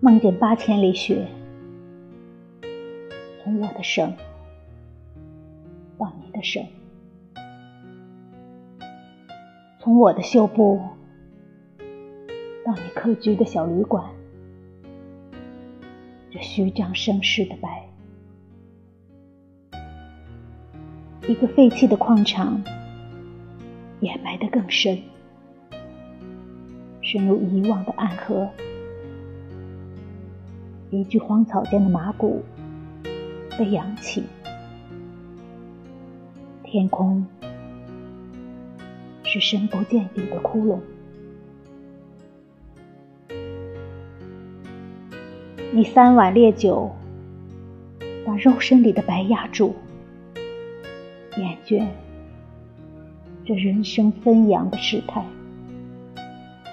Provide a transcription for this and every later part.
梦见八千里雪，从我的生到你的生，从我的绣布到你客居的小旅馆，这虚张声势的白，一个废弃的矿场，掩埋得更深，深入遗忘的暗河。一具荒草间的马骨被扬起，天空是深不见底的窟窿。你三碗烈酒，把肉身里的白压住，厌倦这人生纷扬的事态，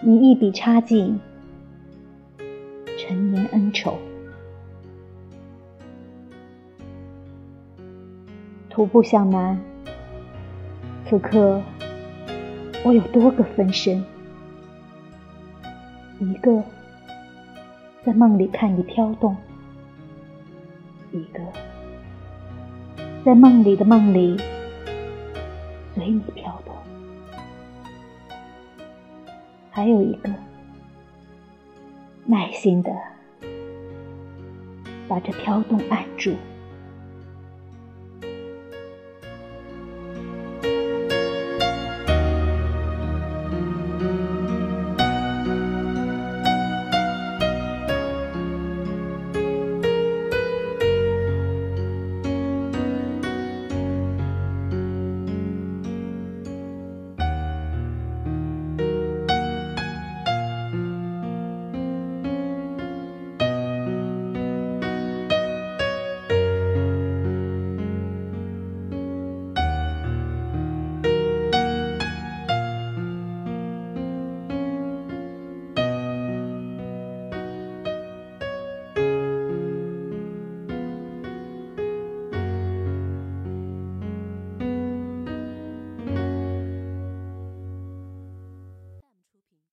你一笔插进陈年恩仇。徒步向南，此刻我有多个分身：一个在梦里看你飘动，一个在梦里的梦里随你飘动，还有一个耐心的把这飘动按住。